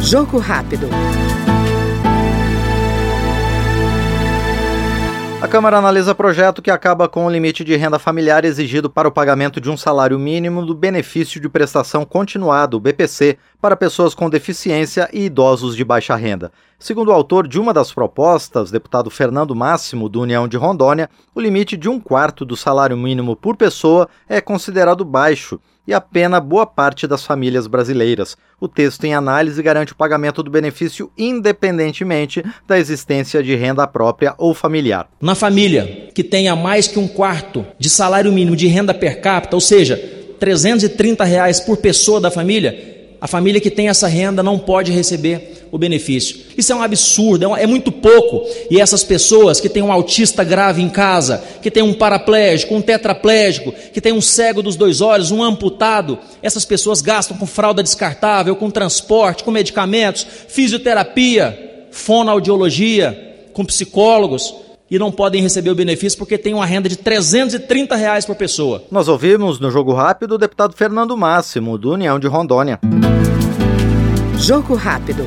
Jogo rápido. A Câmara analisa projeto que acaba com o limite de renda familiar exigido para o pagamento de um salário mínimo do benefício de prestação continuado, BPC, para pessoas com deficiência e idosos de baixa renda. Segundo o autor de uma das propostas, deputado Fernando Máximo, do União de Rondônia, o limite de um quarto do salário mínimo por pessoa é considerado baixo e apena boa parte das famílias brasileiras. O texto em análise garante o pagamento do benefício independentemente da existência de renda própria ou familiar. Na família que tenha mais que um quarto de salário mínimo de renda per capita, ou seja, 330 reais por pessoa da família, a família que tem essa renda não pode receber o benefício. Isso é um absurdo, é, é muito pouco. E essas pessoas que têm um autista grave em casa, que tem um paraplégico, um tetraplégico, que tem um cego dos dois olhos, um amputado, essas pessoas gastam com fralda descartável, com transporte, com medicamentos, fisioterapia, fonoaudiologia, com psicólogos e não podem receber o benefício porque tem uma renda de 330 reais por pessoa. Nós ouvimos no Jogo Rápido o deputado Fernando Máximo, do União de Rondônia. Jogo Rápido.